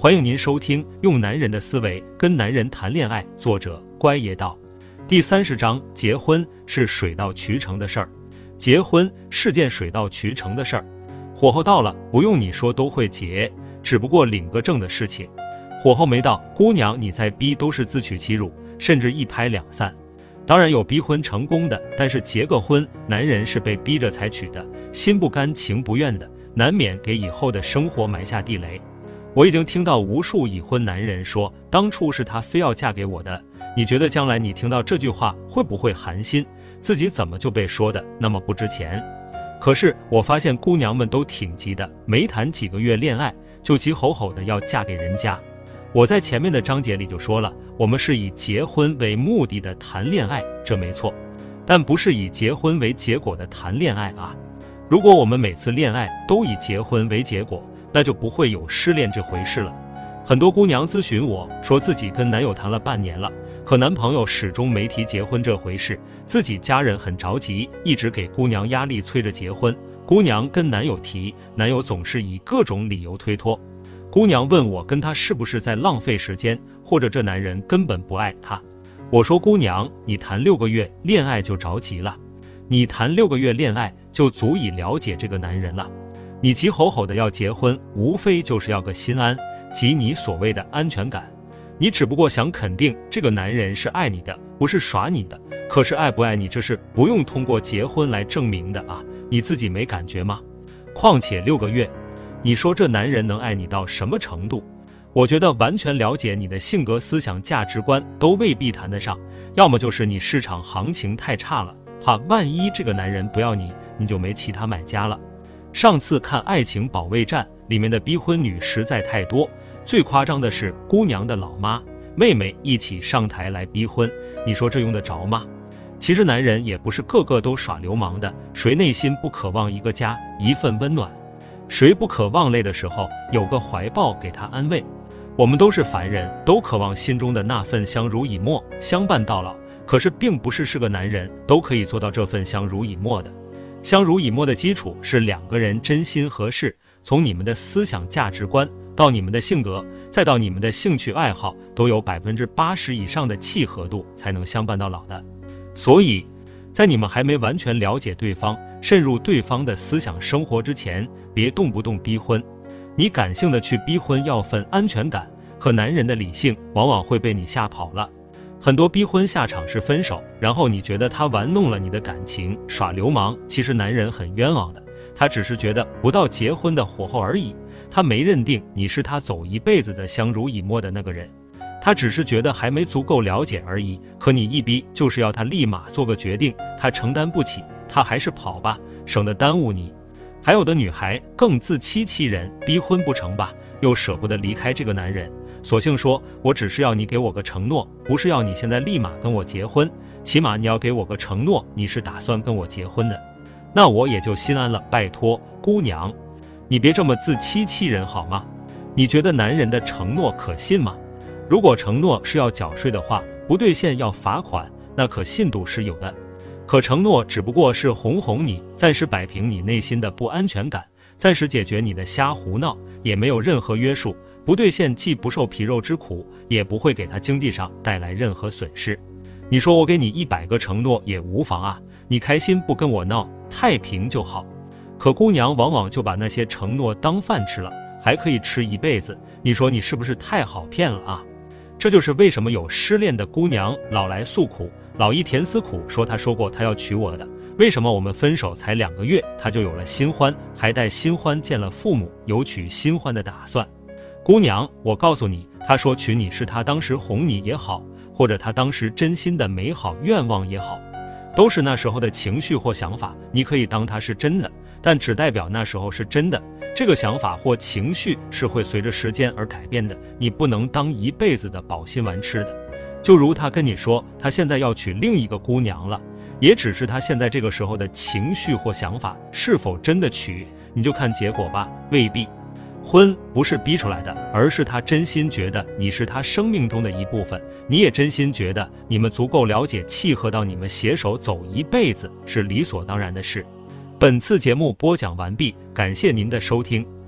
欢迎您收听《用男人的思维跟男人谈恋爱》，作者乖爷道，第三十章：结婚是水到渠成的事儿。结婚是件水到渠成的事儿，火候到了，不用你说都会结，只不过领个证的事情。火候没到，姑娘你再逼都是自取其辱，甚至一拍两散。当然有逼婚成功的，但是结个婚，男人是被逼着才娶的，心不甘情不愿的，难免给以后的生活埋下地雷。我已经听到无数已婚男人说，当初是他非要嫁给我的。你觉得将来你听到这句话会不会寒心？自己怎么就被说的那么不值钱？可是我发现姑娘们都挺急的，没谈几个月恋爱就急吼吼的要嫁给人家。我在前面的章节里就说了，我们是以结婚为目的的谈恋爱，这没错，但不是以结婚为结果的谈恋爱啊。如果我们每次恋爱都以结婚为结果，那就不会有失恋这回事了。很多姑娘咨询我说，自己跟男友谈了半年了，可男朋友始终没提结婚这回事，自己家人很着急，一直给姑娘压力，催着结婚。姑娘跟男友提，男友总是以各种理由推脱。姑娘问我，跟他是不是在浪费时间，或者这男人根本不爱她？我说，姑娘，你谈六个月恋爱就着急了，你谈六个月恋爱就足以了解这个男人了。你急吼吼的要结婚，无非就是要个心安，及你所谓的安全感。你只不过想肯定这个男人是爱你的，不是耍你的。可是爱不爱你，这是不用通过结婚来证明的啊！你自己没感觉吗？况且六个月，你说这男人能爱你到什么程度？我觉得完全了解你的性格、思想、价值观都未必谈得上。要么就是你市场行情太差了，怕万一这个男人不要你，你就没其他买家了。上次看《爱情保卫战》里面的逼婚女实在太多，最夸张的是姑娘的老妈、妹妹一起上台来逼婚，你说这用得着吗？其实男人也不是个个都耍流氓的，谁内心不渴望一个家、一份温暖？谁不渴望累的时候有个怀抱给他安慰？我们都是凡人，都渴望心中的那份相濡以沫、相伴到老。可是并不是是个男人都可以做到这份相濡以沫的。相濡以沫的基础是两个人真心合适，从你们的思想价值观到你们的性格，再到你们的兴趣爱好，都有百分之八十以上的契合度，才能相伴到老的。所以，在你们还没完全了解对方、渗入对方的思想生活之前，别动不动逼婚。你感性的去逼婚要份安全感，可男人的理性往往会被你吓跑了。很多逼婚下场是分手，然后你觉得他玩弄了你的感情，耍流氓。其实男人很冤枉的，他只是觉得不到结婚的火候而已，他没认定你是他走一辈子的相濡以沫的那个人，他只是觉得还没足够了解而已。可你一逼就是要他立马做个决定，他承担不起，他还是跑吧，省得耽误你。还有的女孩更自欺欺人，逼婚不成吧，又舍不得离开这个男人。索性说，我只是要你给我个承诺，不是要你现在立马跟我结婚，起码你要给我个承诺，你是打算跟我结婚的，那我也就心安了。拜托，姑娘，你别这么自欺欺人好吗？你觉得男人的承诺可信吗？如果承诺是要缴税的话，不兑现要罚款，那可信度是有的。可承诺只不过是哄哄你，暂时摆平你内心的不安全感，暂时解决你的瞎胡闹，也没有任何约束。不兑现，既不受皮肉之苦，也不会给他经济上带来任何损失。你说我给你一百个承诺也无妨啊，你开心不跟我闹，太平就好。可姑娘往往就把那些承诺当饭吃了，还可以吃一辈子。你说你是不是太好骗了啊？这就是为什么有失恋的姑娘老来诉苦，老一甜思苦，说他说过他要娶我的。为什么我们分手才两个月，他就有了新欢，还带新欢见了父母，有娶新欢的打算？姑娘，我告诉你，他说娶你是他当时哄你也好，或者他当时真心的美好愿望也好，都是那时候的情绪或想法。你可以当他是真的，但只代表那时候是真的。这个想法或情绪是会随着时间而改变的，你不能当一辈子的保心丸吃的。就如他跟你说他现在要娶另一个姑娘了，也只是他现在这个时候的情绪或想法，是否真的娶，你就看结果吧，未必。婚不是逼出来的，而是他真心觉得你是他生命中的一部分，你也真心觉得你们足够了解，契合到你们携手走一辈子是理所当然的事。本次节目播讲完毕，感谢您的收听。